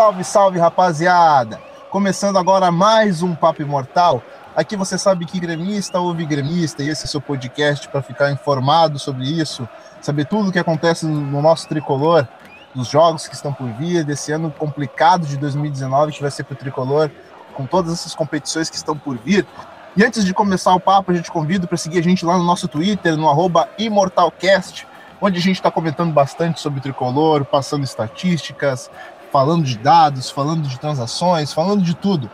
Salve, salve, rapaziada! Começando agora mais um Papo Imortal. Aqui você sabe que gremista ouve gremista, e esse é seu podcast para ficar informado sobre isso, saber tudo o que acontece no nosso tricolor, dos jogos que estão por vir, desse ano complicado de 2019 que vai ser para o tricolor, com todas essas competições que estão por vir. E antes de começar o papo, a gente convida para seguir a gente lá no nosso Twitter, no ImortalCast, onde a gente está comentando bastante sobre tricolor, passando estatísticas, falando de dados, falando de transações, falando de tudo.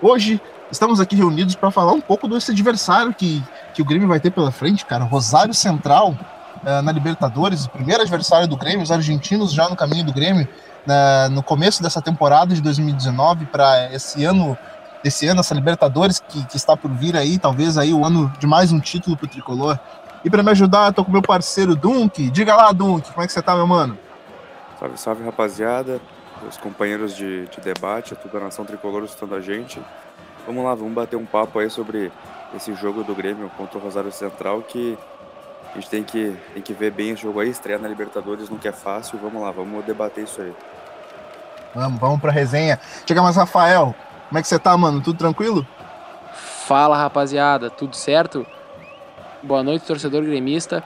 Hoje estamos aqui reunidos para falar um pouco desse adversário que, que o Grêmio vai ter pela frente, cara. Rosário Central uh, na Libertadores, o primeiro adversário do Grêmio, os argentinos já no caminho do Grêmio, uh, no começo dessa temporada de 2019 para esse ano. Esse ano, essa Libertadores que, que está por vir aí, talvez aí o ano de mais um título para o tricolor. E para me ajudar, tô com meu parceiro Dunk. Diga lá, Dunk, como é que você tá, meu mano? Salve, salve, rapaziada. Os companheiros de, de debate, toda a nação tricolor escutando a gente. Vamos lá, vamos bater um papo aí sobre esse jogo do Grêmio contra o Rosário Central, que a gente tem que, tem que ver bem esse jogo aí, estrear na Libertadores não é fácil. Vamos lá, vamos debater isso aí. Vamos, vamos pra resenha. Chega mais, Rafael. Como é que você tá, mano? Tudo tranquilo? Fala, rapaziada. Tudo certo? Boa noite, torcedor gremista.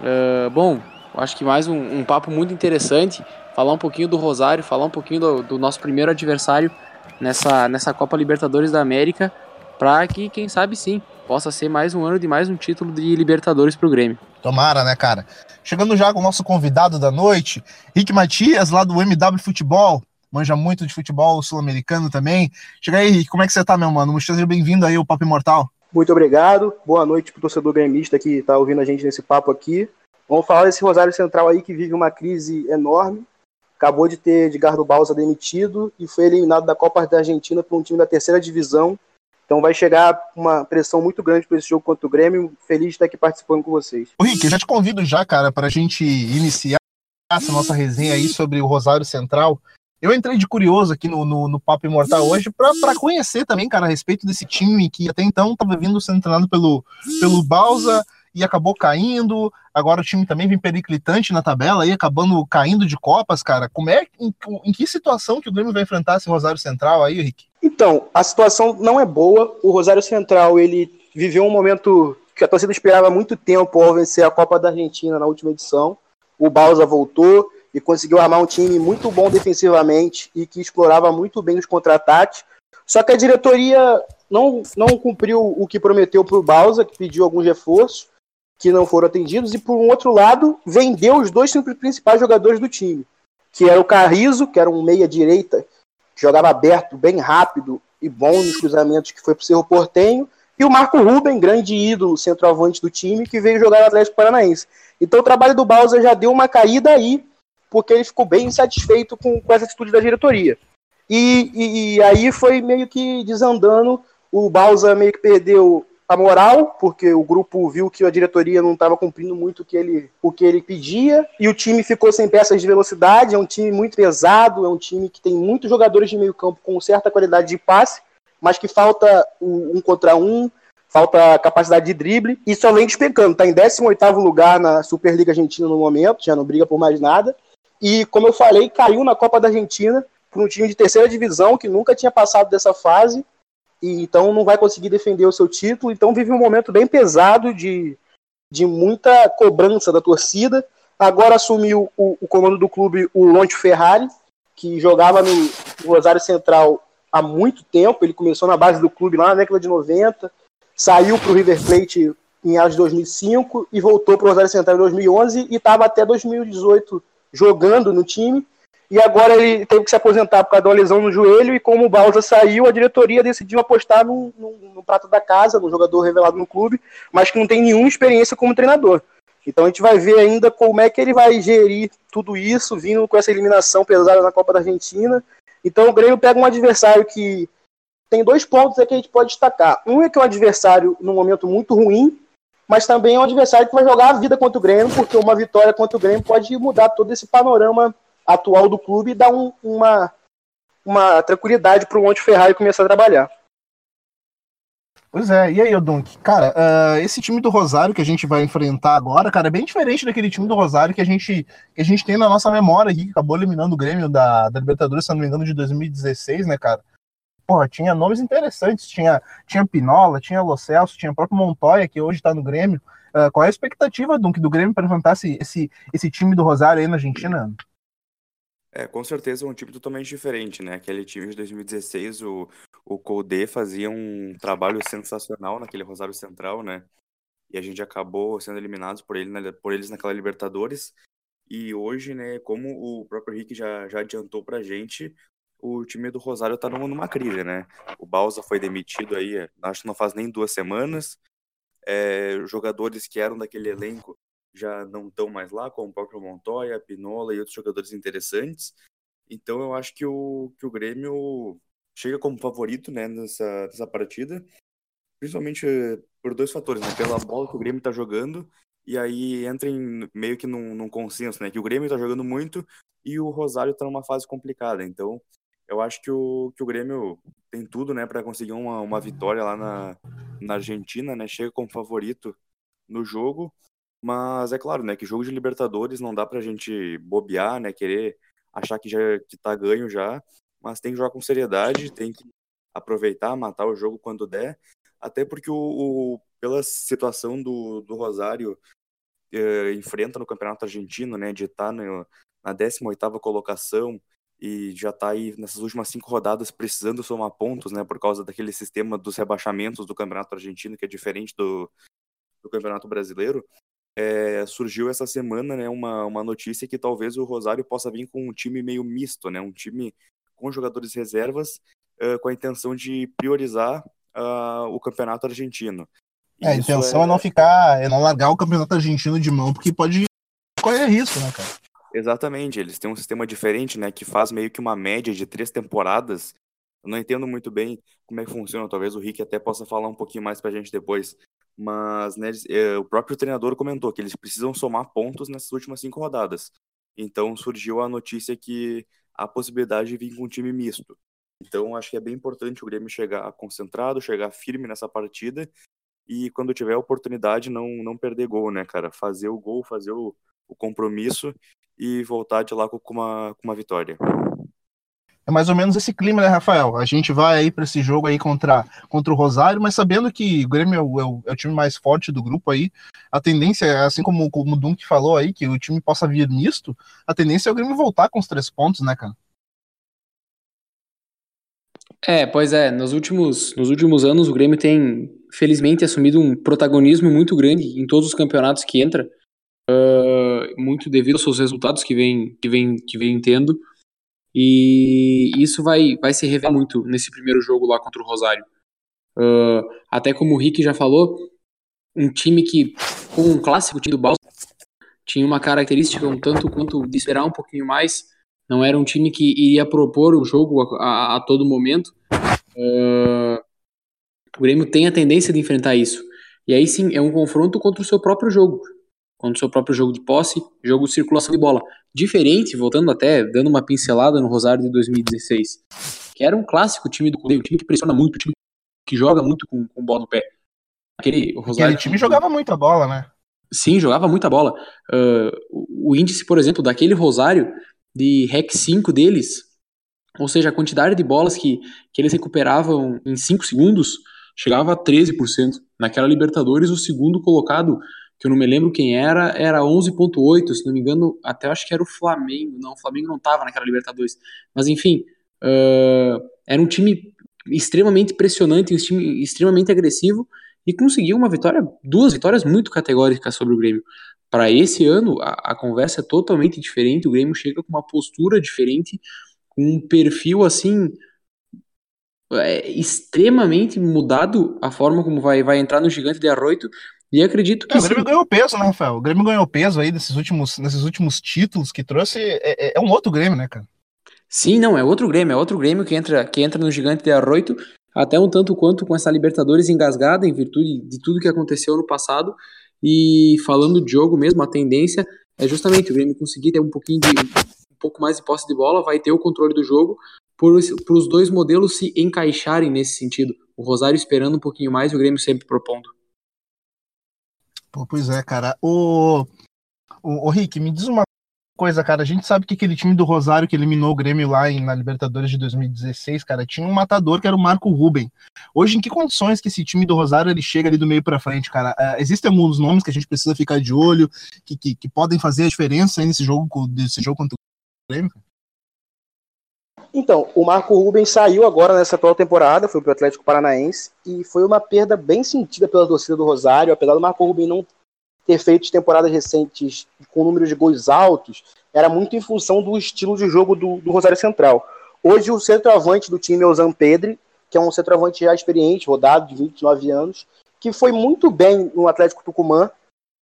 Uh, bom, acho que mais um, um, papo muito interessante. Falar um pouquinho do Rosário, falar um pouquinho do, do nosso primeiro adversário nessa, nessa Copa Libertadores da América, para que, quem sabe sim, possa ser mais um ano de mais um título de Libertadores para o Grêmio. Tomara, né, cara? Chegando já com o nosso convidado da noite, Rick Matias, lá do MW Futebol. Manja muito de futebol sul-americano também. Chega aí, Rick, como é que você tá, meu mano? Seja bem-vindo aí ao Papo Imortal. Muito obrigado. Boa noite para o torcedor gremista que está ouvindo a gente nesse papo aqui. Vamos falar desse Rosário Central aí que vive uma crise enorme. Acabou de ter Edgardo Balsa demitido e foi eliminado da Copa da Argentina por um time da terceira divisão. Então vai chegar uma pressão muito grande para esse jogo contra o Grêmio. Feliz de estar aqui participando com vocês. Ô Rick, eu já te convido já, cara, para a gente iniciar essa nossa resenha aí sobre o Rosário Central. Eu entrei de curioso aqui no, no, no Papo Imortal hoje para conhecer também, cara, a respeito desse time que até então estava vindo sendo treinado pelo, pelo Balsa e acabou caindo. Agora o time também vem periclitante na tabela e acabando caindo de Copas, cara. Como é em, em, que situação que o Grêmio vai enfrentar esse Rosário Central aí, Rick? Então, a situação não é boa. O Rosário Central, ele viveu um momento que a torcida esperava muito tempo ao vencer a Copa da Argentina na última edição. O Balsa voltou, e conseguiu armar um time muito bom defensivamente e que explorava muito bem os contra-ataques. Só que a diretoria não, não cumpriu o que prometeu para o Balsa, que pediu alguns reforços que não foram atendidos, e por um outro lado, vendeu os dois principais jogadores do time, que era o Carrizo, que era um meia-direita, jogava aberto, bem rápido e bom nos cruzamentos, que foi para o Cerro Portenho, e o Marco Ruben, grande ídolo, centroavante do time, que veio jogar no Atlético Paranaense. Então o trabalho do Balsa já deu uma caída aí, porque ele ficou bem insatisfeito com, com essa atitude da diretoria. E, e, e, aí foi meio que desandando, o Balsa meio que perdeu a moral, porque o grupo viu que a diretoria não estava cumprindo muito o que, ele, o que ele pedia, e o time ficou sem peças de velocidade, é um time muito pesado, é um time que tem muitos jogadores de meio campo com certa qualidade de passe, mas que falta um contra um, falta capacidade de drible, e só vem despencando, está em 18º lugar na Superliga Argentina no momento, já não briga por mais nada, e, como eu falei, caiu na Copa da Argentina para um time de terceira divisão que nunca tinha passado dessa fase, e então não vai conseguir defender o seu título. Então vive um momento bem pesado de, de muita cobrança da torcida. Agora assumiu o, o comando do clube o Lonte Ferrari, que jogava no Rosário Central há muito tempo. Ele começou na base do clube lá na década de 90, saiu para o River Plate em anos de 2005 e voltou para o Rosário Central em 2011 e estava até 2018 jogando no time. E agora ele teve que se aposentar por causa de uma lesão no joelho. E como o Balsa saiu, a diretoria decidiu apostar no, no, no prato da casa, no jogador revelado no clube, mas que não tem nenhuma experiência como treinador. Então a gente vai ver ainda como é que ele vai gerir tudo isso, vindo com essa eliminação pesada na Copa da Argentina. Então o Grêmio pega um adversário que tem dois pontos que a gente pode destacar. Um é que é um adversário num momento muito ruim, mas também é um adversário que vai jogar a vida contra o Grêmio, porque uma vitória contra o Grêmio pode mudar todo esse panorama atual do clube e dar um, uma, uma tranquilidade para o Monte Ferrari começar a trabalhar. Pois é, e aí, Dunk? Cara, uh, esse time do Rosário que a gente vai enfrentar agora, cara, é bem diferente daquele time do Rosário que a gente, que a gente tem na nossa memória aqui, que acabou eliminando o Grêmio da, da Libertadores, se não me engano, de 2016, né, cara? Porra, tinha nomes interessantes, tinha, tinha Pinola, tinha Lo Celso, tinha o próprio Montoya, que hoje tá no Grêmio. Uh, qual é a expectativa, Dunk, do Grêmio para enfrentar esse, esse, esse time do Rosário aí na Argentina? É, com certeza é um time totalmente diferente, né? Aquele time de 2016, o, o Colde fazia um trabalho sensacional naquele Rosário Central, né? E a gente acabou sendo eliminados por, ele, por eles naquela Libertadores. E hoje, né, como o próprio Rick já, já adiantou pra gente, o time do Rosário tá numa crise, né? O Balsa foi demitido aí, acho que não faz nem duas semanas. É, jogadores que eram daquele elenco já não estão mais lá, como o próprio Montoya, Pinola e outros jogadores interessantes. Então eu acho que o, que o Grêmio chega como favorito né, nessa, nessa partida, principalmente por dois fatores, né? Pela bola que o Grêmio está jogando, e aí entra em, meio que num, num consenso, né? Que o Grêmio está jogando muito e o Rosário está numa fase complicada. Então eu acho que o, que o Grêmio tem tudo né, para conseguir uma, uma vitória lá na, na Argentina, né? Chega como favorito no jogo. Mas é claro, né, que jogo de Libertadores não dá pra gente bobear, né, querer achar que já que tá ganho já, mas tem que jogar com seriedade, tem que aproveitar, matar o jogo quando der, até porque o, o pela situação do, do Rosário eh, enfrenta no Campeonato Argentino, né, de estar tá no, na 18ª colocação e já está aí nessas últimas cinco rodadas precisando somar pontos, né, por causa daquele sistema dos rebaixamentos do Campeonato Argentino que é diferente do, do Campeonato Brasileiro é, surgiu essa semana né, uma, uma notícia que talvez o Rosário possa vir com um time meio misto, né, um time com jogadores reservas uh, com a intenção de priorizar uh, o campeonato argentino. É, a intenção é... é... não ficar, é não largar o campeonato argentino de mão, porque pode correr risco, né, cara? Exatamente, eles têm um sistema diferente, né, que faz meio que uma média de três temporadas. Eu não entendo muito bem como é que funciona, talvez o Rick até possa falar um pouquinho mais pra gente depois. Mas né, é, o próprio treinador comentou que eles precisam somar pontos nessas últimas cinco rodadas. Então surgiu a notícia que a possibilidade de vir com um time misto. Então acho que é bem importante o Grêmio chegar concentrado, chegar firme nessa partida e quando tiver a oportunidade não, não perder gol, né, cara? Fazer o gol, fazer o, o compromisso e voltar de lá com uma, com uma vitória. É mais ou menos esse clima, né, Rafael? A gente vai aí para esse jogo aí contra, contra o Rosário, mas sabendo que o Grêmio é o, é, o, é time mais forte do grupo aí, a tendência, assim como, como o Dunk falou aí, que o time possa vir misto, a tendência é o Grêmio voltar com os três pontos, né, cara? É, pois é, nos últimos, nos últimos anos o Grêmio tem, felizmente, assumido um protagonismo muito grande em todos os campeonatos que entra, uh, muito devido aos seus resultados que vem, que vem, que vem tendo. E isso vai, vai se revelar muito nesse primeiro jogo lá contra o Rosário. Uh, até como o Rick já falou, um time que, com um clássico time do Balsa, tinha uma característica um tanto quanto de esperar um pouquinho mais. Não era um time que iria propor o jogo a, a, a todo momento. Uh, o Grêmio tem a tendência de enfrentar isso. E aí sim, é um confronto contra o seu próprio jogo contra o seu próprio jogo de posse, jogo de circulação de bola. Diferente, voltando até, dando uma pincelada no Rosário de 2016, que era um clássico time do Cruzeiro, um time que pressiona muito, um time que joga muito com, com bola no pé. Aquele, o Rosário, Aquele time jogava muita bola, né? Sim, jogava muita bola. Uh, o índice, por exemplo, daquele Rosário, de REC 5 deles, ou seja, a quantidade de bolas que, que eles recuperavam em 5 segundos, chegava a 13%. Naquela Libertadores, o segundo colocado que eu não me lembro quem era, era 11.8, se não me engano, até acho que era o Flamengo, não, o Flamengo não estava naquela Libertadores, mas enfim, uh, era um time extremamente impressionante, um time extremamente agressivo, e conseguiu uma vitória, duas vitórias muito categóricas sobre o Grêmio. Para esse ano, a, a conversa é totalmente diferente, o Grêmio chega com uma postura diferente, com um perfil assim, é, extremamente mudado a forma como vai, vai entrar no Gigante de Arroito e acredito que. É, o Grêmio ganhou peso, né, Rafael? O Grêmio ganhou peso aí nesses últimos, nesses últimos títulos que trouxe. É, é, é, um outro Grêmio, né, cara? Sim, não, é outro Grêmio, é outro Grêmio que entra, que entra no Gigante de Arroito, até um tanto quanto com essa Libertadores engasgada em virtude de tudo que aconteceu no passado. E falando de jogo mesmo, a tendência é justamente o Grêmio conseguir ter um pouquinho de um pouco mais de posse de bola, vai ter o controle do jogo, para os dois modelos se encaixarem nesse sentido. O Rosário esperando um pouquinho mais e o Grêmio sempre propondo. Pô, pois é, cara. O, o, o Rick, me diz uma coisa, cara. A gente sabe que aquele time do Rosário que eliminou o Grêmio lá em, na Libertadores de 2016, cara, tinha um matador que era o Marco Ruben. Hoje, em que condições que esse time do Rosário ele chega ali do meio para frente, cara? Uh, existem alguns nomes que a gente precisa ficar de olho, que, que, que podem fazer a diferença nesse jogo, desse jogo contra o Grêmio? Então, o Marco Rubens saiu agora nessa atual temporada, foi para o Atlético Paranaense, e foi uma perda bem sentida pela torcida do Rosário, apesar do Marco Rubens não ter feito temporadas recentes com números de gols altos, era muito em função do estilo de jogo do, do Rosário Central. Hoje o centroavante do time é o Zampedri, que é um centroavante já experiente, rodado, de 29 anos, que foi muito bem no Atlético Tucumã,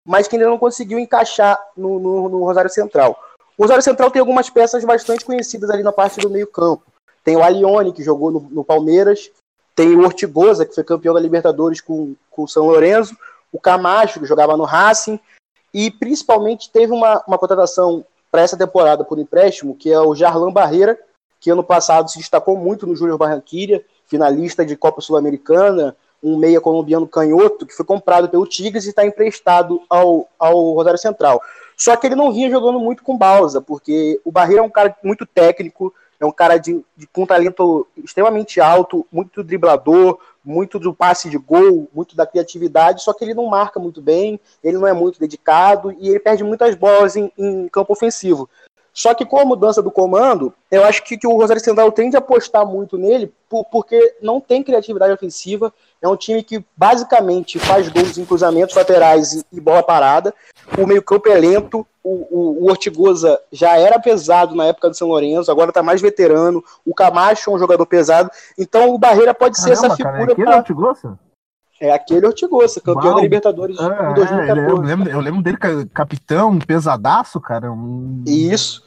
mas que ainda não conseguiu encaixar no, no, no Rosário Central. O Rosário Central tem algumas peças bastante conhecidas ali na parte do meio-campo. Tem o Alione, que jogou no, no, Palmeiras, tem o Ortigosa, que foi campeão da Libertadores com, com o São Lourenço, o Camacho, que jogava no Racing, e principalmente teve uma, uma contratação para essa temporada por empréstimo, que é o Jarlan Barreira, que ano passado se destacou muito no Júnior Barranquilha, finalista de Copa Sul-Americana, um meia colombiano canhoto, que foi comprado pelo Tigres e está emprestado ao, ao Rosário Central. Só que ele não vinha jogando muito com Balsa, porque o Barreira é um cara muito técnico, é um cara de, de, com talento extremamente alto, muito driblador, muito do passe de gol, muito da criatividade, só que ele não marca muito bem, ele não é muito dedicado e ele perde muitas bolas em, em campo ofensivo. Só que com a mudança do comando, eu acho que, que o Rosário Central tende a apostar muito nele, por, porque não tem criatividade ofensiva. É um time que basicamente faz gols em cruzamentos laterais e, e bola parada. O meio-campo é lento. O, o, o, Ortigosa já era pesado na época do São Lourenço, agora está mais veterano. O Camacho é um jogador pesado. Então o Barreira pode Caramba, ser essa figura. Cara, é pra... É aquele Ortigosa, campeão Uau. da Libertadores é, em 2014. É, eu, lembro, eu lembro dele, capitão, pesadaço, cara. Um... Isso.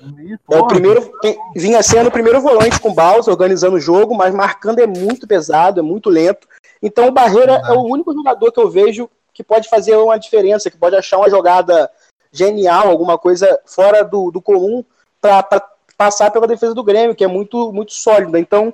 é o primeiro, vinha sendo o primeiro volante com Balsa, organizando o jogo, mas marcando é muito pesado, é muito lento. Então o Barreira é o único jogador que eu vejo que pode fazer uma diferença, que pode achar uma jogada genial, alguma coisa fora do, do comum para passar pela defesa do Grêmio, que é muito, muito sólida. Então,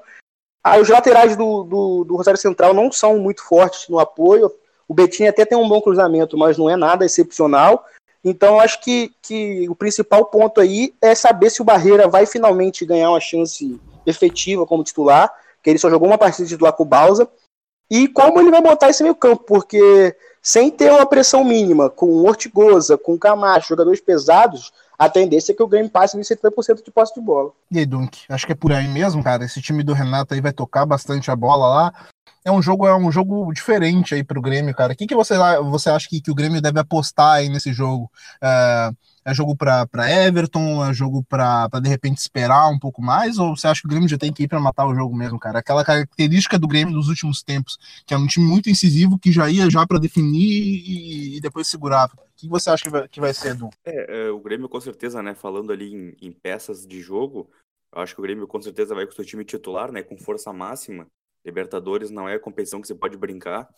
Aí os laterais do, do, do, Rosário Central não são muito fortes no apoio. O Betinho até tem um bom cruzamento, mas não é nada excepcional. Então, acho que, que o principal ponto aí é saber se o Barreira vai finalmente ganhar uma chance efetiva como titular, que ele só jogou uma partida titular com o Balsa, e como ele vai botar esse meio campo, porque sem ter uma pressão mínima, com o Ortigosa, com Camacho, jogadores pesados, a tendência é que o Grêmio passe de 70% de posse de bola. E aí, Dunk, acho que é por aí mesmo, cara. Esse time do Renato aí vai tocar bastante a bola lá. É um jogo, é um jogo diferente aí pro Grêmio, cara. O que, que você, você acha que, que o Grêmio deve apostar aí nesse jogo? É, é jogo para Everton? É jogo para de repente esperar um pouco mais? Ou você acha que o Grêmio já tem que ir para matar o jogo mesmo, cara? Aquela característica do Grêmio dos últimos tempos, que é um time muito incisivo que já ia já para definir e, e, depois segurava. O que você acha que vai, que vai ser, Edu? É, é, o Grêmio com certeza, né? Falando ali em, em peças de jogo, eu acho que o Grêmio com certeza vai com o seu time titular, né? Com força máxima. Libertadores não é competição que você pode brincar.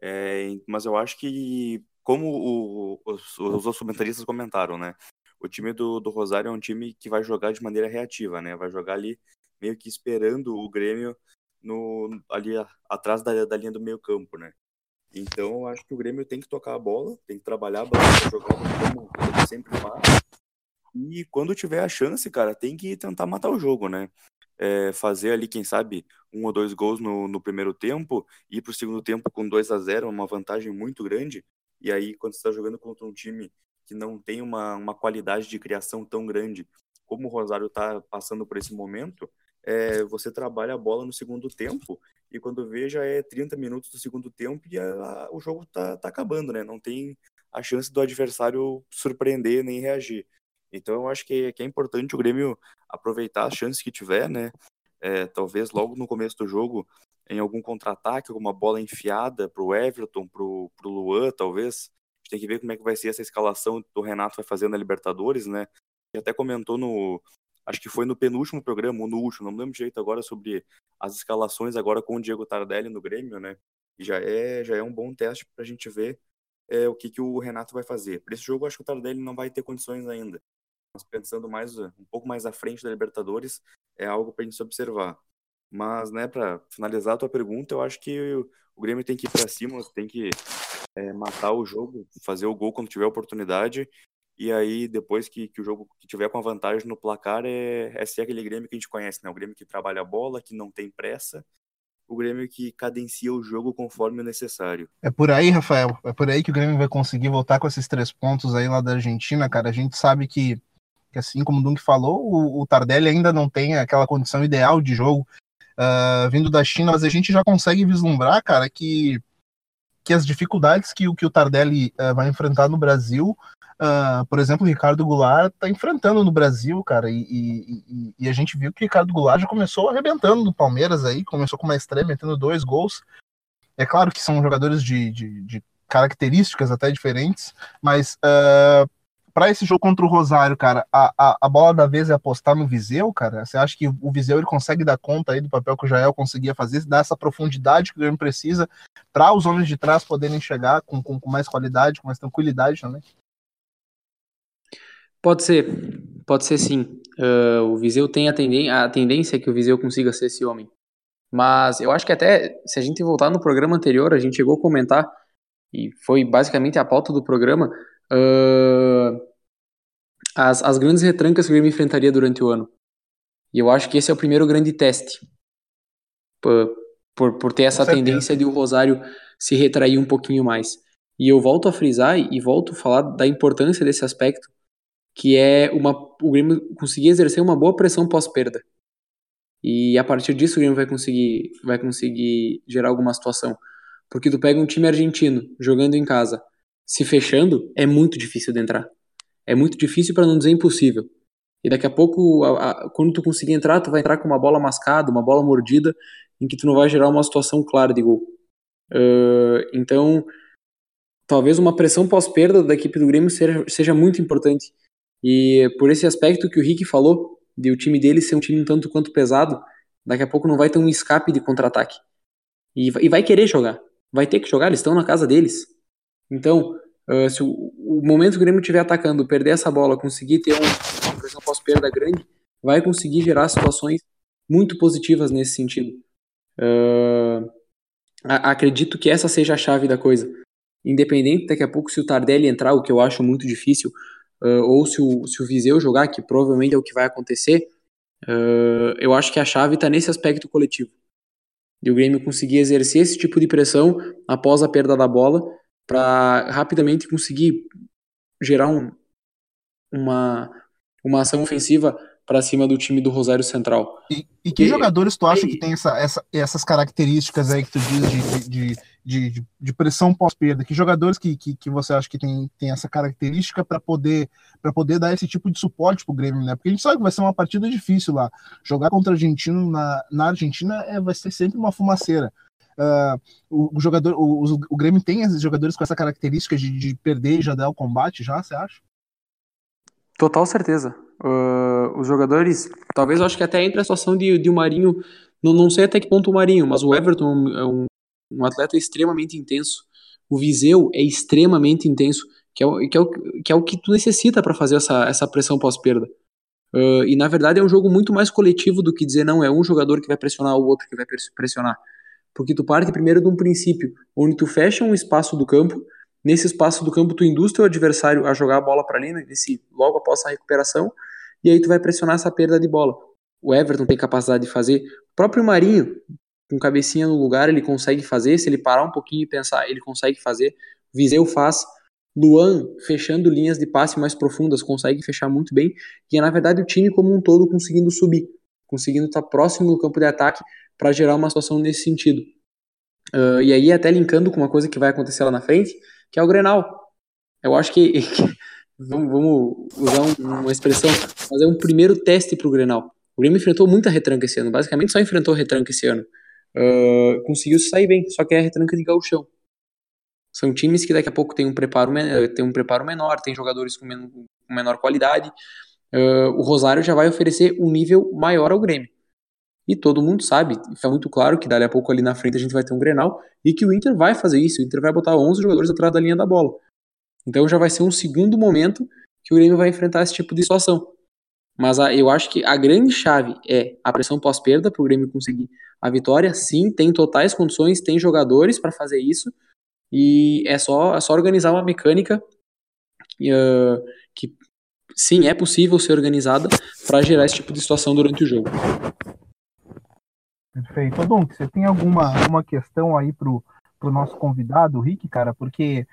É, mas eu acho que como o, os, os comentaristas comentaram, né? O time do, do Rosário é um time que vai jogar de maneira reativa, né? Vai jogar ali meio que esperando o Grêmio no, ali a, atrás da, da linha do meio campo, né? Então acho que o Grêmio tem que tocar a bola, tem que trabalhar bastante, jogar como sempre faz. E quando tiver a chance, cara, tem que tentar matar o jogo, né? É, fazer ali, quem sabe, um ou dois gols no, no primeiro tempo, ir para o segundo tempo com 2 a 0 uma vantagem muito grande, e aí, quando você está jogando contra um time que não tem uma, uma qualidade de criação tão grande como o Rosário está passando por esse momento, é, você trabalha a bola no segundo tempo e quando vê já é 30 minutos do segundo tempo e a, o jogo está tá acabando, né? Não tem a chance do adversário surpreender nem reagir. Então eu acho que, que é importante o Grêmio aproveitar as chances que tiver, né? É, talvez logo no começo do jogo em algum contra-ataque, alguma bola enfiada para o Everton, para o Luan, talvez. A gente tem que ver como é que vai ser essa escalação que o Renato vai fazer na Libertadores, né? E até comentou no. Acho que foi no penúltimo programa, ou no último, não lembro direito agora, sobre as escalações agora com o Diego Tardelli no Grêmio, né? E já é, já é um bom teste para a gente ver é, o que, que o Renato vai fazer. Para esse jogo, acho que o Tardelli não vai ter condições ainda. Mas pensando mais um pouco mais à frente da Libertadores, é algo para a gente observar. Mas, né, para finalizar a tua pergunta, eu acho que o, Grêmio tem que ir para cima, tem que é, matar o jogo, fazer o gol quando tiver oportunidade. E aí, depois que, que o jogo que tiver com a vantagem no placar, é, é ser aquele Grêmio que a gente conhece, né? O Grêmio que trabalha a bola, que não tem pressa, o Grêmio que cadencia o jogo conforme necessário. É por aí, Rafael. É por aí que o Grêmio vai conseguir voltar com esses três pontos aí lá da Argentina, cara. A gente sabe que, que assim como o Dunk falou, o, o Tardelli ainda não tem aquela condição ideal de jogo uh, vindo da China, mas a gente já consegue vislumbrar, cara, que, que as dificuldades que, que o Tardelli uh, vai enfrentar no Brasil Uh, por exemplo, o Ricardo Goulart está enfrentando no Brasil, cara, e, e, e, a gente viu que o Ricardo Goulart já começou arrebentando no Palmeiras aí, começou com uma estreia, metendo dois gols. É claro que são jogadores de, de, de características até diferentes, mas uh, para esse jogo contra o Rosário, cara, a, a, a, bola da vez é apostar no Viseu, cara? Você acha que o Viseu ele consegue dar conta aí do papel que o Jael conseguia fazer, dar essa profundidade que o Grêmio precisa para os homens de trás poderem chegar com, com, com mais qualidade, com mais tranquilidade também? Pode ser, pode ser sim. Uh, o Viseu tem a, a tendência que o Viseu consiga ser esse homem. Mas eu acho que até, se a gente voltar no programa anterior, a gente chegou a comentar, e foi basicamente a pauta do programa, uh, as, as grandes retrancas que o Grêmio enfrentaria durante o ano. E eu acho que esse é o primeiro grande teste. Por, por, por ter essa tendência de o Rosário se retrair um pouquinho mais. E eu volto a frisar e volto a falar da importância desse aspecto, que é uma, o Grêmio conseguir exercer uma boa pressão pós-perda. E a partir disso o Grêmio vai conseguir, vai conseguir gerar alguma situação. Porque tu pega um time argentino jogando em casa, se fechando, é muito difícil de entrar. É muito difícil para não dizer impossível. E daqui a pouco, a, a, quando tu conseguir entrar, tu vai entrar com uma bola mascada, uma bola mordida, em que tu não vai gerar uma situação clara de gol. Uh, então, talvez uma pressão pós-perda da equipe do Grêmio seja, seja muito importante e por esse aspecto que o Rick falou, de o time dele ser um time um tanto quanto pesado, daqui a pouco não vai ter um escape de contra-ataque. E, e, vai querer jogar. Vai ter que jogar, eles estão na casa deles. Então, uh, se o, o, momento que o Grêmio estiver atacando, perder essa bola, conseguir ter um, uma pressão pós-perda grande, vai conseguir gerar situações muito positivas nesse sentido. Uh, acredito que essa seja a chave da coisa. Independente daqui a pouco se o Tardelli entrar, o que eu acho muito difícil, uh, ou se o, se o Viseu jogar, que provavelmente é o que vai acontecer, uh, eu acho que a chave está nesse aspecto coletivo. E o Grêmio conseguir exercer esse tipo de pressão após a perda da bola para rapidamente conseguir gerar um, uma, uma ação ofensiva para cima do time do Rosário Central. E, e que e, jogadores tu acha e, que tem essa, essa, essas características aí que tu diz de, de, de, de pressão pós-perda? Que jogadores que, que, que, você acha que tem, tem essa característica para poder, poder dar esse tipo de suporte pro Grêmio, né? Porque a gente sabe que vai ser uma partida difícil lá. Jogar contra o argentino na, na Argentina é, vai ser sempre uma fumaceira. Uh, o, jogador, o, o, Grêmio tem esses jogadores com essa característica de, de perder e já dar o combate, já, você acha? Total certeza. Uh, os jogadores, talvez eu acho que até entre a situação de, de o Marinho, não, não sei até que ponto o Marinho, mas o Everton é um, um atleta extremamente intenso. O Viseu é extremamente intenso, que é, o, que é, o, que, é o que tu necessita para fazer essa, essa pressão pós-perda. Uh, e na verdade é um jogo muito mais coletivo do que dizer não, é um jogador que vai pressionar o outro que vai pressionar. Porque tu parte primeiro de um princípio onde tu fecha um espaço do campo Nesse espaço do campo, tu induz teu adversário a jogar a bola para ali, nesse, logo após a recuperação, e aí tu vai pressionar essa perda de bola. O Everton tem capacidade de fazer. O próprio Marinho, com cabecinha no lugar, ele consegue fazer. Se ele parar um pouquinho e pensar, ele consegue fazer. Viseu faz. Luan, fechando linhas de passe mais profundas, consegue fechar muito bem. E é, na verdade, o time como um todo conseguindo subir, conseguindo estar próximo do campo de ataque para gerar uma situação nesse sentido. Uh, e aí, até linkando com uma coisa que vai acontecer lá na frente, que é o Grenal. Eu acho que, vamos, usar um, uma expressão, fazer um primeiro teste para o Grenal. O Grêmio enfrentou muita retranca esse ano, basicamente só enfrentou retranca esse ano. Uh, conseguiu sair bem, só que é a retranca de gauchão. São times que daqui a pouco tem um preparo, tem um preparo menor, tem jogadores com, men com menor qualidade. Uh, o Rosário já vai oferecer um nível maior ao Grêmio. E todo mundo sabe, fica muito claro que dali a pouco ali na frente a gente vai ter um Grenal e que o Inter vai fazer isso. O Inter vai botar 11 jogadores atrás da linha da bola. Então já vai ser um segundo momento que o Grêmio vai enfrentar esse tipo de situação. Mas a, eu acho que a grande chave é a pressão pós-perda para o Grêmio conseguir a vitória. Sim, tem totais condições, tem jogadores para fazer isso. E é só, é só organizar uma mecânica uh, que, sim, é possível ser organizada para gerar esse tipo de situação durante o jogo. Perfeito. Dom, você tem alguma, alguma questão aí pro, pro nosso convidado, o Rick, cara? Porque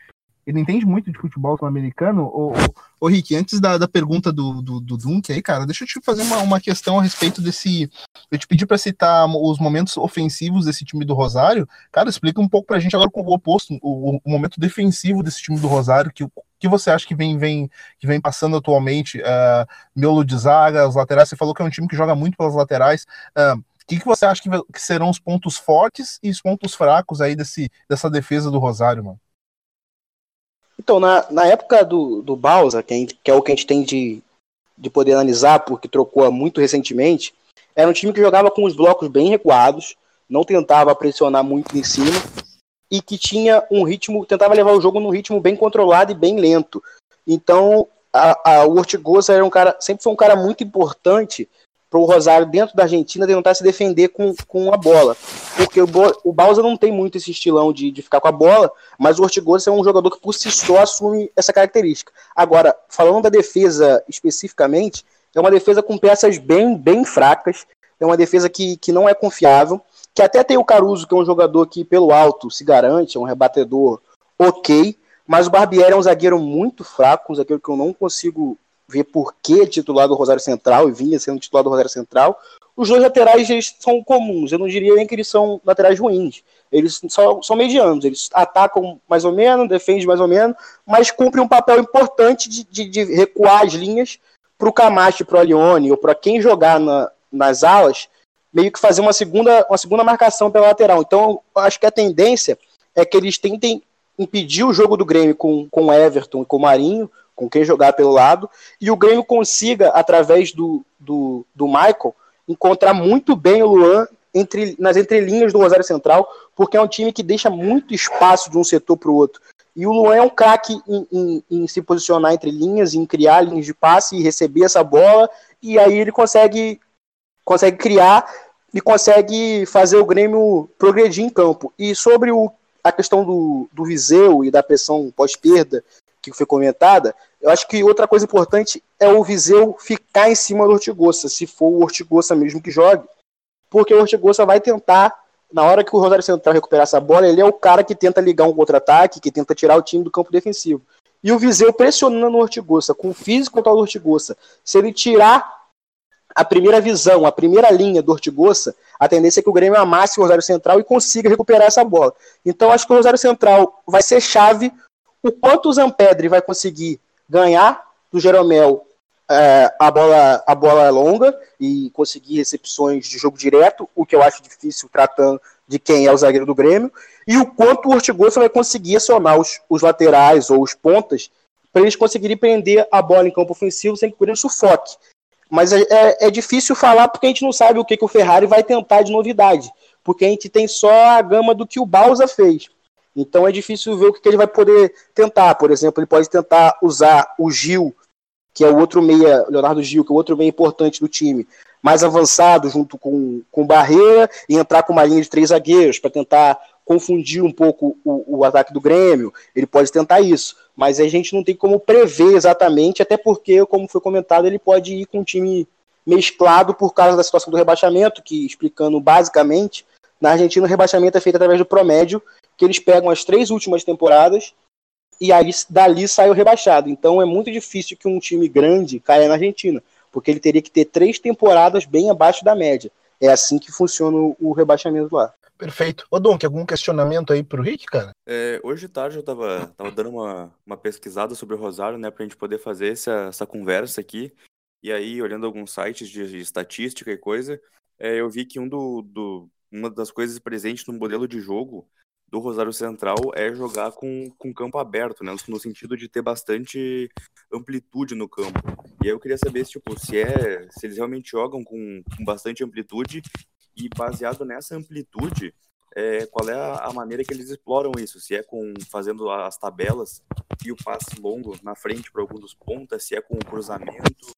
ele entende muito de futebol sul-americano. Ô, ô, Rick, antes da, da pergunta do, do, do Dunk aí, cara, deixa eu te fazer uma, uma questão a respeito desse. Eu te pedi para citar os momentos ofensivos desse time do Rosário. Cara, explica um pouco pra gente agora com o oposto, o, o momento defensivo desse time do Rosário, que que você acha que vem, vem, que vem passando atualmente? Uh, miolo de zaga, os laterais, você falou que é um time que joga muito pelas laterais. Uh, que, que você acha que, que, serão os pontos fortes e os pontos fracos aí desse, dessa defesa do Rosário, mano? Então, na, na época do, do Bausa, que, que é o que a gente tem de, de poder analisar, porque trocou muito recentemente, era um time que jogava com os blocos bem recuados, não tentava pressionar muito em cima, e que tinha um ritmo, tentava levar o jogo num ritmo bem controlado e bem lento. Então, a, a, o Ortigosa era um cara, sempre foi um cara muito importante para o Rosário dentro da Argentina tentar se defender com, com a bola. Porque o, o Bausa não tem muito esse estilão de, de ficar com a bola, mas o Ortigosa é um jogador que por si só assume essa característica. Agora, falando da defesa especificamente, é uma defesa com peças bem, bem fracas, é uma defesa que, que não é confiável, que até tem o Caruso, que é um jogador que pelo alto se garante, é um rebatedor ok, mas o Barbieri é um zagueiro muito fraco, um zagueiro que eu não consigo ver por que titular do Rosário Central e vinha sendo titular do Rosário Central. Os dois laterais eles são comuns, eu não diria nem que eles são laterais ruins. Eles são, são medianos, eles atacam mais ou menos, defendem mais ou menos, mas cumprem um papel importante de, de, de recuar as linhas para o Camacho, para o Alione ou para quem jogar na, nas alas, meio que fazer uma segunda, uma segunda marcação pela lateral. Então, acho que a tendência é que eles tentem impedir o jogo do Grêmio com, com o Everton e com o Marinho, com quem jogar pelo lado, e o Grêmio consiga, através do, do, do Michael, encontrar muito bem o Luan entre, nas entrelinhas do Rosário Central, porque é um time que deixa muito espaço de um setor para o outro. E o Luan é um craque em, em, em, se posicionar entre linhas, em criar linhas de passe e receber essa bola, e aí ele consegue, consegue criar e consegue fazer o Grêmio progredir em campo. E sobre o, a questão do, do Viseu e da pressão pós-perda que foi comentada, eu acho que outra coisa importante é o Viseu ficar em cima do Ortigosa, se for o Ortigosa mesmo que jogue. Porque o Ortigosa vai tentar, na hora que o Rosário Central recuperar essa bola, ele é o cara que tenta ligar um contra-ataque, que tenta tirar o time do campo defensivo. E o Viseu pressionando o Ortigosa, com o físico contra o Ortigosa. Se ele tirar a primeira visão, a primeira linha do Ortigosa, a tendência é que o Grêmio amasse o Rosário Central e consiga recuperar essa bola. Então acho que o Rosário Central vai ser chave o quanto o Zampedri vai conseguir ganhar do Jeromel é, a, bola, a bola longa e conseguir recepções de jogo direto, o que eu acho difícil tratando de quem é o zagueiro do Grêmio, e o quanto o Ortigosa vai conseguir acionar os, os laterais ou os pontas para eles conseguirem prender a bola em campo ofensivo sem que o Grêmio sufoque. Mas é, é, é, difícil falar porque a gente não sabe o que, que o Ferrari vai tentar de novidade, porque a gente tem só a gama do que o Balsa fez. Então é difícil ver o que ele vai poder tentar. Por exemplo, ele pode tentar usar o Gil, que é o outro meia, Leonardo Gil, que é o outro meia importante do time, mais avançado junto com, com Barreira e entrar com uma linha de três zagueiros para tentar confundir um pouco o, o, ataque do Grêmio. Ele pode tentar isso, mas a gente não tem como prever exatamente, até porque, como foi comentado, ele pode ir com um time mesclado por causa da situação do rebaixamento, que explicando basicamente, na Argentina o rebaixamento é feito através do promédio que eles pegam as três últimas temporadas e aí dali sai o rebaixado. Então é muito difícil que um time grande caia na Argentina, porque ele teria que ter três temporadas bem abaixo da média. É assim que funciona o rebaixamento lá. Perfeito. Ô, Dom, algum questionamento aí pro Rick, cara? É, hoje tarde eu tava, tava dando uma, uma pesquisada sobre o Rosário, né, pra gente poder fazer essa, essa conversa aqui. E aí, olhando alguns sites de, de estatística e coisa, é, eu vi que um do, do, uma das coisas presentes no modelo de jogo do Rosário Central é jogar com, com campo aberto, né? No sentido de ter bastante amplitude no campo. E aí eu queria saber tipo, se é. se eles realmente jogam com, com bastante amplitude e baseado nessa amplitude, é, qual é a, a, maneira que eles exploram isso? Se é com fazendo as tabelas e o passe longo na frente para algum dos pontas, se é com o cruzamento.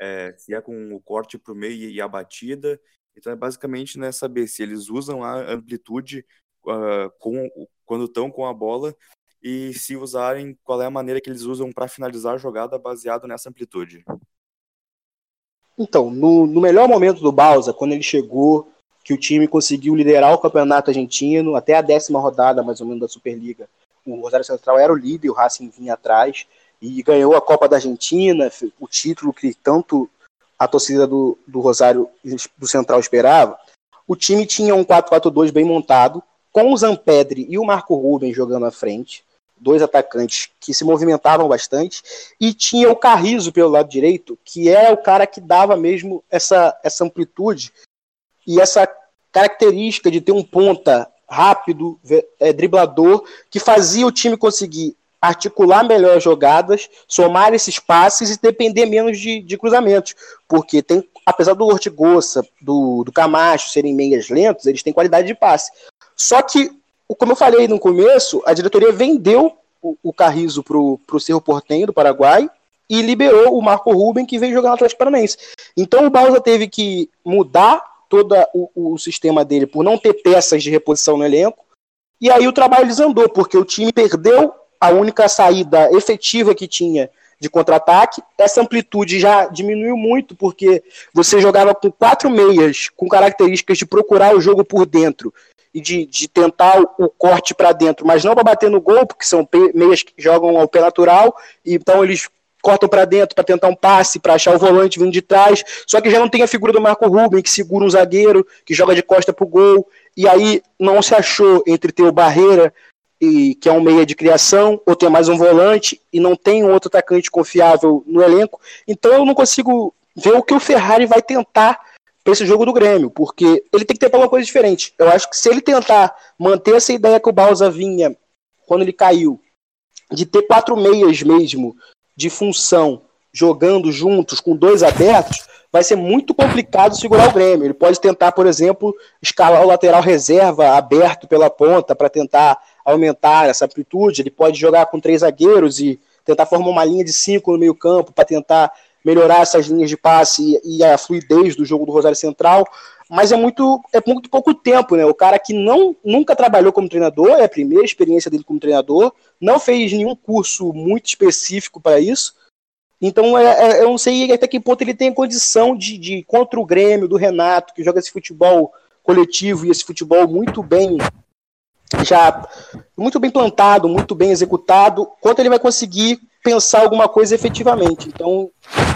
é, se é com o corte para o meio e a batida. Então é basicamente né, saber se eles usam a amplitude uh, com, quando estão com a bola e se usarem, qual é a maneira que eles usam para finalizar a jogada baseado nessa amplitude. Então, no, no melhor momento do Balsa, quando ele chegou, que o time conseguiu liderar o campeonato argentino até a décima rodada, mais ou menos, da Superliga. O Rosário Central era o líder, o Racing vinha atrás e ganhou a Copa da Argentina, o título que tanto a torcida do, do Rosário do Central esperava. O time tinha um 4-4-2 bem montado, com o Zampedri e o Marco Ruben jogando à frente, dois atacantes que se movimentavam bastante, e tinha o Carrizo pelo lado direito, que é o cara que dava mesmo essa, essa amplitude e essa característica de ter um ponta rápido, é, driblador, que fazia o time conseguir articular melhor as jogadas, somar esses passes e depender menos de, de cruzamentos. Porque tem, apesar do Ortigosa, do, do Camacho serem meias lentos, eles têm qualidade de passe. Só que, como eu falei no começo, a diretoria vendeu o, o Carrizo para o Cerro Portenho do Paraguai e liberou o Marco Ruben, que veio jogar no Atlético Paranaense. Então o Balsa teve que mudar todo o, o sistema dele por não ter peças de reposição no elenco. E aí o trabalho desandou, porque o time perdeu a única saída efetiva que tinha de contra-ataque. Essa amplitude já diminuiu muito, porque você jogava com quatro meias, com características de procurar o jogo por dentro e de, de tentar o, o corte para dentro, mas não para bater no gol, porque são meias que jogam ao pé natural, então eles cortam para dentro para tentar um passe, para achar o volante vindo de trás. Só que já não tem a figura do Marco Ruben, que segura um zagueiro, que joga de costa pro gol. E aí não se achou entre ter o Barreira e que é um meia de criação, ou ter mais um volante, e não tem um outro atacante confiável no elenco. Então eu não consigo ver o que o Ferrari vai tentar para esse jogo do Grêmio, porque ele tem que tentar uma coisa diferente. Eu acho que se ele tentar manter essa ideia que o Balsa vinha quando ele caiu, de ter quatro meias mesmo, de função, jogando juntos, com dois abertos, vai ser muito complicado segurar o Grêmio. Ele pode tentar, por exemplo, escalar o lateral reserva aberto pela ponta para tentar aumentar essa amplitude. Ele pode jogar com três zagueiros e tentar formar uma linha de cinco no meio campo para tentar melhorar essas linhas de passe e, a fluidez do jogo do Rosário Central. Mas é muito, é muito pouco tempo, né? O cara que não, nunca trabalhou como treinador, é a primeira experiência dele como treinador, não fez nenhum curso muito específico para isso. Então é, é, eu não sei até que ponto ele tem condição de, de, contra o Grêmio, do Renato, que joga esse futebol coletivo e esse futebol muito bem já muito bem plantado, muito bem executado, quanto ele vai conseguir pensar alguma coisa efetivamente. Então,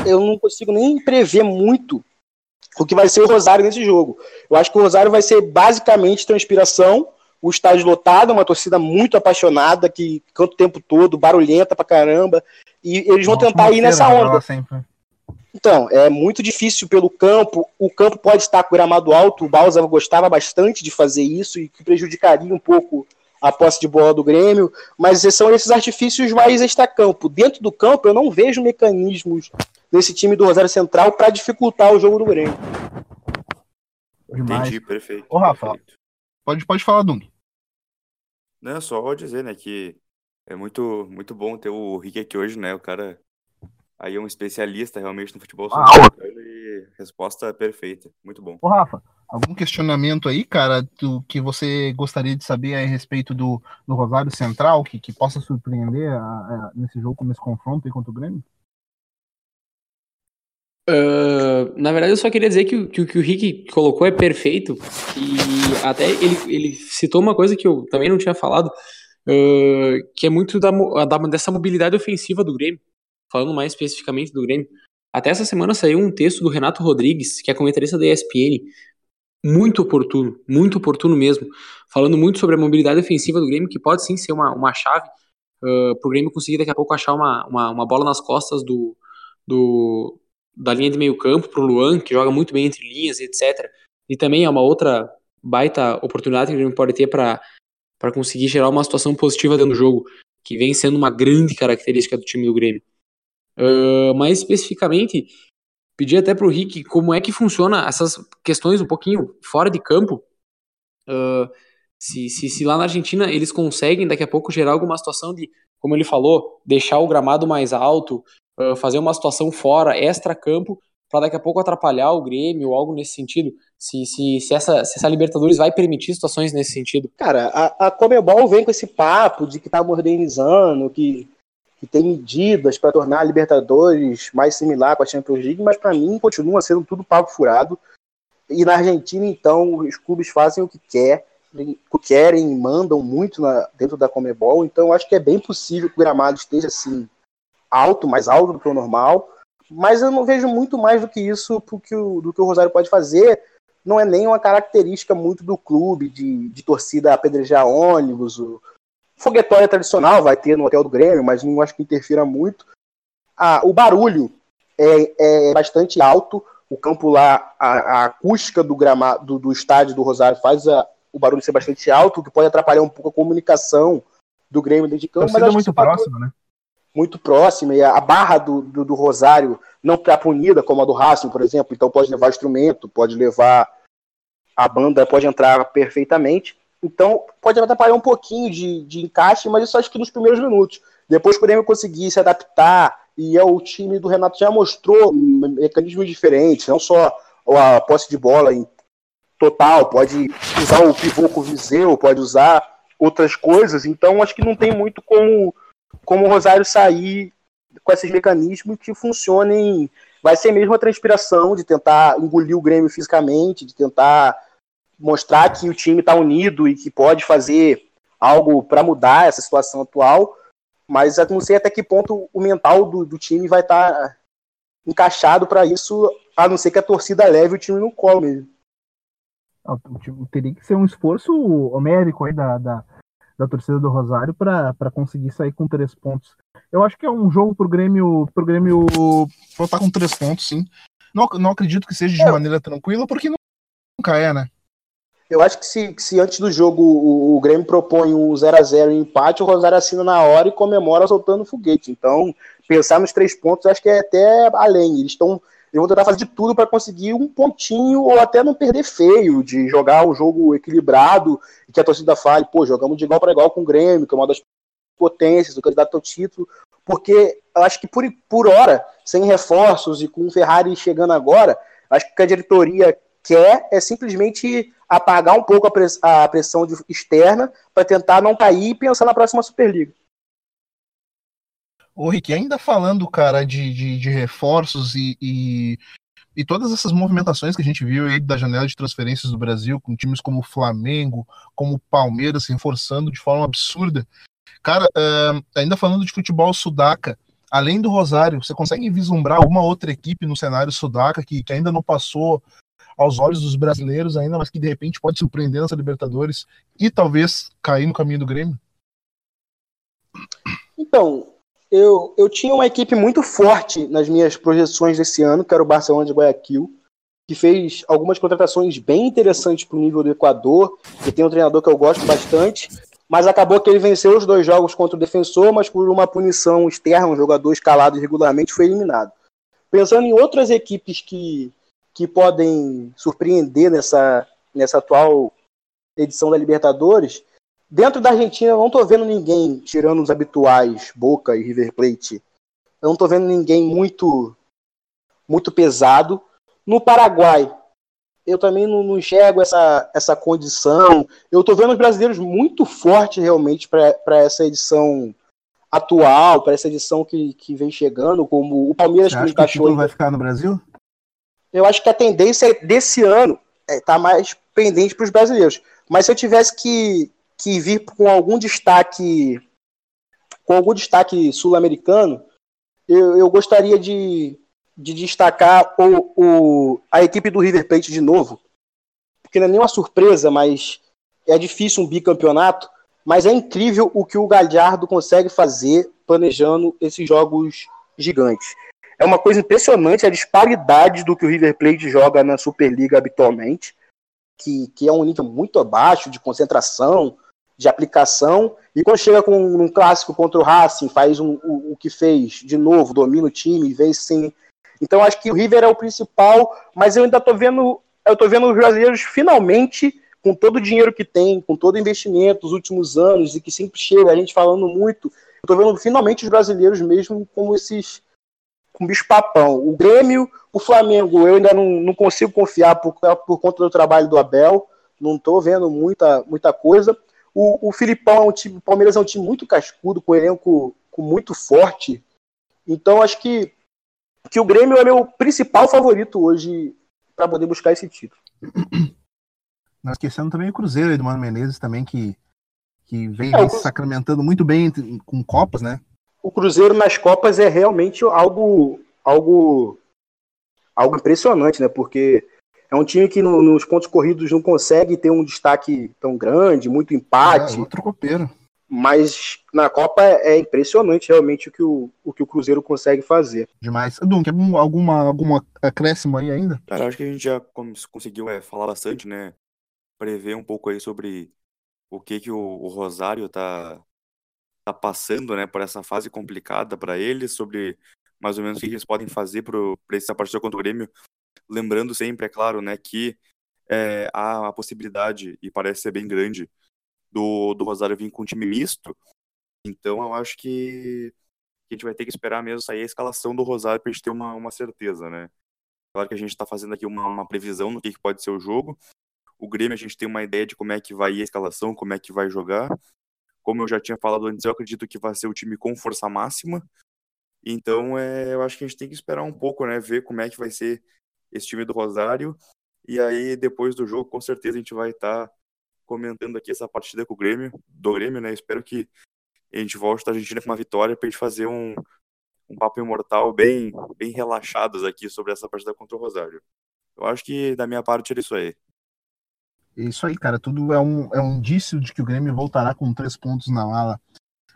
eu não consigo nem prever muito o que vai ser o Rosário nesse jogo. Eu acho que o Rosário vai ser basicamente transpiração, o estádio lotado, uma torcida muito apaixonada, que canta o tempo todo, barulhenta pra caramba, e eles vão tentar ir nessa onda. Então, é muito difícil pelo campo. O campo pode estar com gramado alto. O Balsa gostava bastante de fazer isso e que prejudicaria um pouco a posse de bola do Grêmio. Mas são esses artifícios mais extra-campo. Dentro do campo, eu não vejo mecanismos desse time do Rosário Central para dificultar o jogo do Grêmio. Entendi, perfeito. Ô, Rafa, perfeito. pode, pode falar, Dung. Não, só vou dizer, né, que é muito, muito bom ter o Rick aqui hoje, né? O cara aí é um especialista realmente no futebol ah, e resposta perfeita. Muito bom. Ô, Rafa, algum questionamento aí, cara, do que você gostaria de saber a respeito do, do Rosário Central, que, que possa surpreender a, a, nesse jogo, nesse confronto contra o Grêmio? Uh, na verdade, eu só queria dizer que o que, que, o Rick colocou é perfeito. E até ele, ele citou uma coisa que eu também não tinha falado, uh, que é muito da, da, dessa mobilidade ofensiva do Grêmio falando mais especificamente do Grêmio, até essa semana saiu um texto do Renato Rodrigues, que é comentarista da ESPN, muito oportuno, muito oportuno mesmo, falando muito sobre a mobilidade ofensiva do Grêmio, que pode sim ser uma, uma chave uh, para o Grêmio conseguir daqui a pouco achar uma, uma, uma bola nas costas do, do, da linha de meio campo para o Luan, que joga muito bem entre linhas, etc. E também é uma outra baita oportunidade que o Grêmio pode ter para conseguir gerar uma situação positiva dentro do jogo, que vem sendo uma grande característica do time do Grêmio. Uh, especificamente, pedi até para o Rick como é que funciona essas questões um pouquinho fora de campo. Uh, se, se, se, lá na Argentina eles conseguem daqui a pouco gerar alguma situação de, como ele falou, deixar o gramado mais alto, uh, fazer uma situação fora, extra-campo, para daqui a pouco atrapalhar o Grêmio ou algo nesse sentido? Se, se, se, essa, se essa Libertadores vai permitir situações nesse sentido? Cara, a, a Comebol vem com esse papo de que tá modernizando, que, que tem medidas para tornar a Libertadores mais similar com a Champions League, mas para mim continua sendo tudo papo furado. E na Argentina, então, os clubes fazem o que quer, querem, mandam muito na, dentro da Comebol, então acho que é bem possível que o gramado esteja assim alto, mais alto do que o normal, mas eu não vejo muito mais do que isso do que o, do que o Rosário pode fazer. Não é nem uma característica muito do clube, de, de torcida apedrejar ônibus. O foguetória tradicional vai ter no hotel do Grêmio, mas não acho que interfira muito. Ah, o barulho é, é bastante alto. O campo lá, a, a acústica do gramado do, do, estádio do Rosário faz a, o barulho ser bastante alto, o que pode atrapalhar um pouco a comunicação do Grêmio dentro de campo. Mas é muito próximo, né? muito próxima e a barra do, do, do Rosário não está punida como a do Racing, por exemplo, então pode levar instrumento, pode levar a banda, pode entrar perfeitamente. Então pode atrapalhar um pouquinho de, de encaixe, mas isso acho que nos primeiros minutos. Depois que o Grêmio conseguir se adaptar e é o time do Renato já mostrou mecanismos diferentes, não só a posse de bola em total, pode usar o pivô com o Viseu, pode usar outras coisas, então acho que não tem muito como como o Rosário sair com esses mecanismos que funcionem. Vai ser mesmo a transpiração de tentar engolir o Grêmio fisicamente, de tentar mostrar que o time está unido e que pode fazer algo para mudar essa situação atual. Mas eu não sei até que ponto o mental do, do time vai estar tá encaixado para isso, a não ser que a torcida leve o time no colo mesmo. Teria que ser um esforço homérico aí da, da, da torcida do Rosário para conseguir sair com três pontos. Eu acho que é um jogo pro Grêmio, pro Grêmio voltar com três pontos, sim. Não, não acredito que seja de é. maneira tranquila, porque nunca é, né? Eu acho que se, se antes do jogo o, o Grêmio propõe um 0x0 empate, o Rosário assina na hora e comemora soltando foguete. Então, pensar nos três pontos acho que é até além. Eles estão eles vão tentar fazer de tudo para conseguir um pontinho ou até não perder feio, de jogar um jogo equilibrado e que a torcida fale, pô, jogamos de igual para igual com o Grêmio, que é uma das potências, do candidato ao título, porque eu acho que por, por hora, sem reforços e com o Ferrari chegando agora, acho que a diretoria quer é simplesmente apagar um pouco a, press a pressão externa para tentar não cair e pensar na próxima Superliga. Ô, Rick, ainda falando, cara, de, de, de reforços e, e, e, todas essas movimentações que a gente viu aí da janela de transferências do Brasil, com times como o Flamengo, como o Palmeiras se reforçando de forma absurda. Cara, uh, ainda falando de futebol sudaca, além do Rosário, você consegue vislumbrar alguma outra equipe no cenário sudaca que, que ainda não passou aos olhos dos brasileiros ainda, mas que de repente pode surpreender nessa Libertadores e talvez cair no caminho do Grêmio? Então, eu, eu tinha uma equipe muito forte nas minhas projeções desse ano, que era o Barcelona de Guayaquil, que fez algumas contratações bem interessantes para o nível do Equador, e tem um treinador que eu gosto bastante, mas acabou que ele venceu os dois jogos contra o defensor, mas por uma punição externa, um jogador escalado irregularmente foi eliminado. Pensando em outras equipes que, que podem surpreender nessa, nessa atual edição da Libertadores, Dentro da Argentina, eu não tô vendo ninguém, tirando os habituais, Boca e River Plate. Eu não tô vendo ninguém muito muito pesado. No Paraguai, eu também não, não enxergo essa, essa condição. Eu tô vendo os brasileiros muito fortes realmente para essa edição atual, para essa edição que, que vem chegando, como o Palmeiras Você que encaixou. O vai ficar no Brasil? Eu acho que a tendência desse ano é tá mais pendente para os brasileiros. Mas se eu tivesse que, que vir com algum destaque com algum destaque sul-americano, eu, eu, gostaria de, de destacar o, o, a equipe do River Plate de novo, porque não é nenhuma surpresa, mas é difícil um bicampeonato, mas é incrível o que o Galhardo consegue fazer planejando esses jogos gigantes. É uma coisa impressionante a disparidade do que o River Plate joga na Superliga habitualmente, que, que é um nível muito abaixo de concentração, de aplicação, e quando chega com um clássico contra o Racing, faz um, o, o que fez de novo, domina o time, vence sem. Então acho que o River é o principal, mas eu ainda tô vendo, eu tô vendo os brasileiros finalmente com todo o dinheiro que tem, com todo o investimento dos últimos anos e que sempre chega a gente falando muito, eu tô vendo finalmente os brasileiros mesmo como esses com bicho papão. O Grêmio, o Flamengo, eu ainda não, não consigo confiar por, por conta do trabalho do Abel. Não estou vendo muita, muita coisa. O, o Filipão é um time, o Palmeiras é um time muito cascudo, com um elenco com muito forte. Então acho que, que o Grêmio é meu principal favorito hoje para poder buscar esse título. Não esquecendo também o Cruzeiro do Mano Menezes também, que, que vem, é, se sacramentando muito bem com Copas, né? O Cruzeiro nas Copas é realmente algo, algo, algo impressionante, né? Porque é um time que no, nos pontos corridos não consegue ter um destaque tão grande, muito empate. É, outro copeiro. Mas na Copa é impressionante realmente o que o, o, que o Cruzeiro consegue fazer. Demais. Dum, quer alguma, alguma acréscimo aí ainda? Cara, acho que a gente já conseguiu é, falar bastante, né? Prever um pouco aí sobre o que, que o, o Rosário tá, tá passando, né, por essa fase complicada para eles, sobre mais ou menos o que eles podem fazer para essa partida contra o Grêmio. Lembrando sempre, é claro, né, que é, há a possibilidade, e parece ser bem grande, do, do Rosário vir com um time misto. Então eu acho que a gente vai ter que esperar mesmo sair a escalação do Rosário para a gente ter uma, uma certeza, né? Claro que a gente está fazendo aqui uma, uma previsão do que, que pode ser o jogo. O Grêmio a gente tem uma ideia de como é que vai a escalação, como é que vai jogar. Como eu já tinha falado antes, eu acredito que vai ser o time com força máxima. Então, é, eu acho que a gente tem que esperar um pouco, né? Ver como é que vai ser esse time do Rosário. E aí, depois do jogo, com certeza a gente vai estar tá comentando aqui essa partida com o Grêmio, do Grêmio, né? Espero que a gente volte da Argentina com uma vitória para a gente fazer um, um papo imortal bem, bem relaxados aqui sobre essa partida contra o Rosário. Eu acho que da minha parte era isso aí. Isso aí, cara. Tudo é um, é um indício de que o Grêmio voltará com três pontos na mala.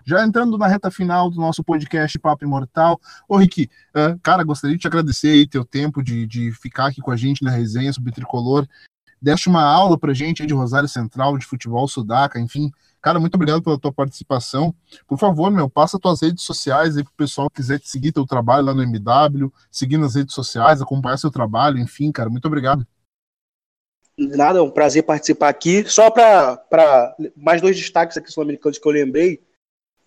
Já entrando na reta final do nosso podcast Papo Imortal. Ô, Rick, uh, cara, gostaria de te agradecer aí teu tempo de, de ficar aqui com a gente na resenha sobre tricolor deste uma aula pra gente de Rosário Central, de futebol sudaca, enfim. Cara, muito obrigado pela tua participação. Por favor, meu, passa tuas redes sociais aí pro pessoal que quiser te seguir teu trabalho lá no MW, seguir nas redes sociais, acompanhar seu trabalho, enfim, cara, muito obrigado. Nada, é um prazer participar aqui. Só para mais dois destaques aqui sul-americanos que eu lembrei,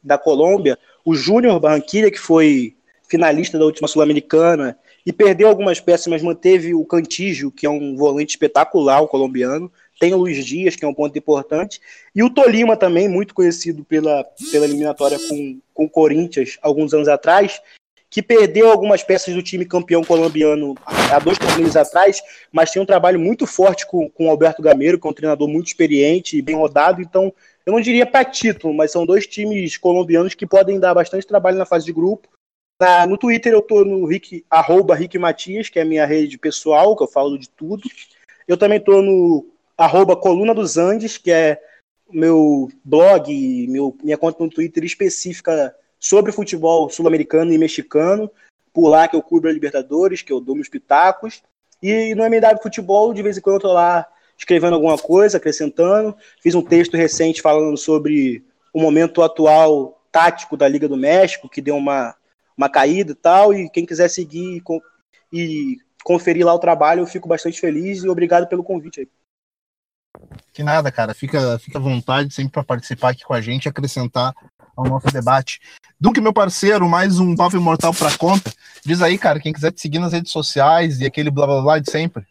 da Colômbia, o Júnior Barranquilla, que foi finalista da última Sul-Americana e perdeu algumas peças, mas manteve o Cantígio, que é um volante espetacular, o colombiano. Tem o Luiz Dias, que é um ponto importante. E o Tolima também, muito conhecido pela, pela eliminatória com, com o Corinthians alguns anos atrás, que perdeu algumas peças do time campeão colombiano há dois torneios atrás, mas tem um trabalho muito forte com, com o Alberto Gameiro, que é um treinador muito experiente e bem rodado. Então, eu não diria para título, mas são dois times colombianos que podem dar bastante trabalho na fase de grupo na, no Twitter eu tô no Rick, arroba Rick Matias, que é a minha rede pessoal, que eu falo de tudo. Eu também tô no arroba Coluna dos Andes, que é meu blog, meu, minha conta no Twitter específica sobre futebol sul-americano e mexicano. Por lá que eu cubro a Libertadores, que eu dou meus pitacos. E no MW Futebol, de vez em quando eu tô lá escrevendo alguma coisa, acrescentando. Fiz um texto recente falando sobre o momento atual tático da Liga do México, que deu uma uma caída e tal. E quem quiser seguir e conferir lá o trabalho, eu fico bastante feliz e obrigado pelo convite aí. Que nada, cara. Fica, fica à vontade sempre para participar aqui com a gente acrescentar ao nosso debate. Duque, meu parceiro, mais um Papo Imortal para conta. Diz aí, cara, quem quiser te seguir nas redes sociais e aquele blá blá blá de sempre.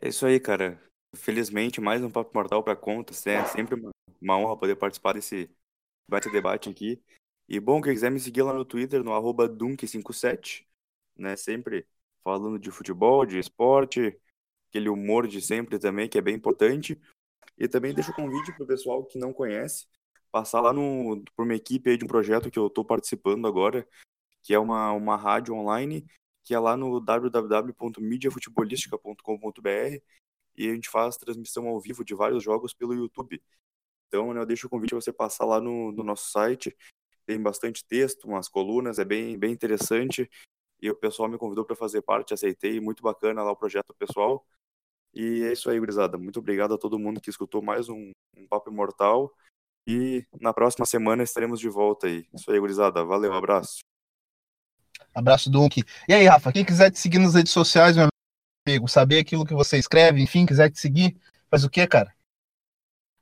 É isso aí, cara. Felizmente, mais um Papo Imortal para conta. É sempre uma honra poder participar desse bate-debate aqui. E bom, quem quiser me seguir lá no Twitter, no arroba Dunk57, né? Sempre falando de futebol, de esporte, aquele humor de sempre também, que é bem importante. E também deixo o convite para o pessoal que não conhece, passar lá no, por uma equipe aí de um projeto que eu estou participando agora, que é uma, uma rádio online, que é lá no www.mediafutebolistica.com.br e a gente faz transmissão ao vivo de vários jogos pelo YouTube. Então, né, eu deixo o convite para você passar lá no, no nosso site tem bastante texto, umas colunas, é bem, bem interessante. E o pessoal me convidou para fazer parte, aceitei, muito bacana lá o projeto pessoal. E é isso aí, gurizada. Muito obrigado a todo mundo que escutou mais um, um Papo Imortal. E na próxima semana estaremos de volta aí. Isso aí, gurizada. Valeu, abraço. Abraço, Dunk. E aí, Rafa, quem quiser te seguir nas redes sociais, meu amigo, saber aquilo que você escreve, enfim, quiser te seguir, faz o quê, cara?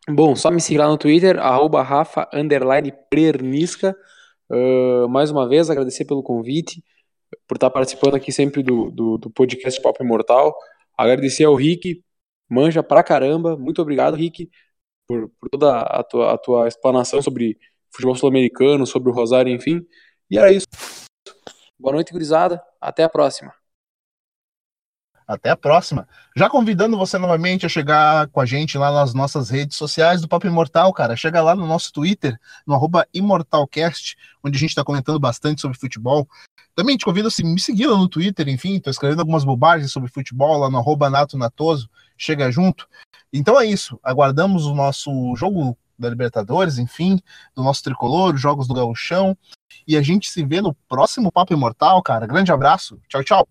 Bom, só me seguir lá no Twitter, arroba Rafa, underline, Pernisca. Uh, mais uma vez, agradecer pelo convite. por estar participando aqui sempre do, do, do podcast Papo Imortal. Agradecer ao Rick, manja pra caramba. Muito obrigado, Rick, por, por toda a tua, a tua explanação sobre futebol sul-americano, sobre o Rosário, enfim. E era isso. Boa noite, gurizada. Até a próxima. Até a próxima. Já convidando você novamente a chegar com a gente lá nas nossas redes sociais do Papo Imortal, cara. Chega lá no nosso Twitter, no ImortalCast, onde a gente está comentando bastante sobre futebol. Também te convido a me seguir lá no Twitter, enfim, tô escrevendo algumas bobagens sobre futebol lá no arroba Nato Natoso. Chega junto. Então é isso. Aguardamos o nosso jogo da Libertadores, enfim, do nosso tricolor, jogos do Gauchão. E a gente se vê no próximo Papo Imortal, cara. Grande abraço. Tchau, tchau.